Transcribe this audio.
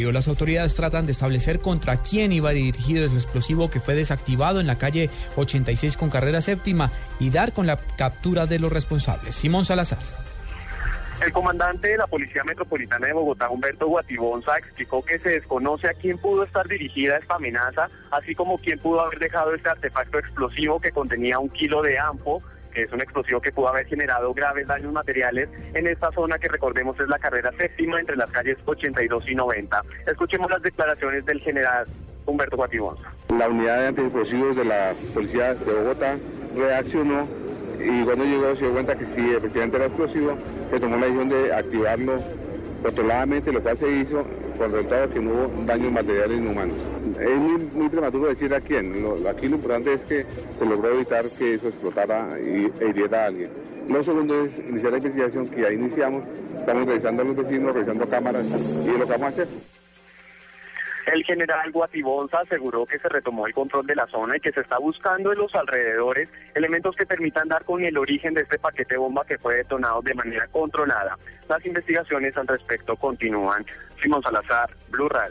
Las autoridades tratan de establecer contra quién iba dirigido el explosivo que fue desactivado en la calle 86 con carrera séptima y dar con la captura de los responsables. Simón Salazar. El comandante de la Policía Metropolitana de Bogotá, Humberto Guatibonza, explicó que se desconoce a quién pudo estar dirigida esta amenaza, así como quién pudo haber dejado este artefacto explosivo que contenía un kilo de AMPO es un explosivo que pudo haber generado graves daños materiales en esta zona que recordemos es la carrera séptima entre las calles 82 y 90. Escuchemos las declaraciones del general Humberto Guatibonza. La unidad de antiexplosivos de la Policía de Bogotá reaccionó y cuando llegó se dio cuenta que sí, efectivamente era explosivo, se tomó la decisión de activarlo controladamente, lo cual se hizo con resultado que no hubo daños materiales inhumanos. Es muy, prematuro decir a quién. aquí lo importante es que se logró evitar que eso explotara y, e hiriera a alguien. Lo segundo es iniciar la investigación que ya iniciamos. Estamos revisando a los vecinos, revisando cámaras y lo que vamos a hacer. El general Guatibonza aseguró que se retomó el control de la zona y que se está buscando en los alrededores elementos que permitan dar con el origen de este paquete bomba que fue detonado de manera controlada. Las investigaciones al respecto continúan. Simón Salazar, Blue Radio.